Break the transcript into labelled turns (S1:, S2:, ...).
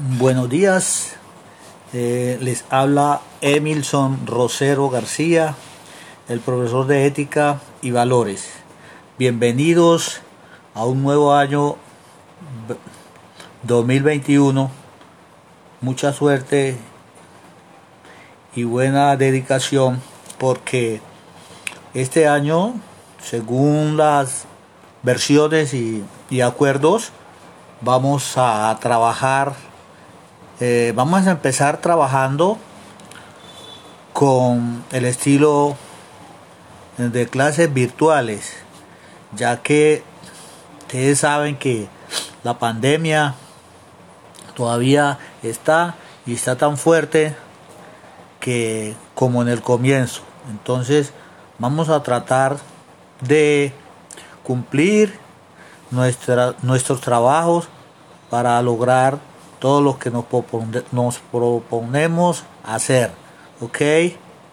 S1: Buenos días, eh, les habla Emilson Rosero García, el profesor de ética y valores. Bienvenidos a un nuevo año 2021. Mucha suerte y buena dedicación porque este año, según las versiones y, y acuerdos, vamos a trabajar eh, vamos a empezar trabajando con el estilo de clases virtuales, ya que ustedes saben que la pandemia todavía está y está tan fuerte que como en el comienzo. Entonces vamos a tratar de cumplir nuestros trabajos para lograr todo lo que nos, proponemos hacer. ¿Ok?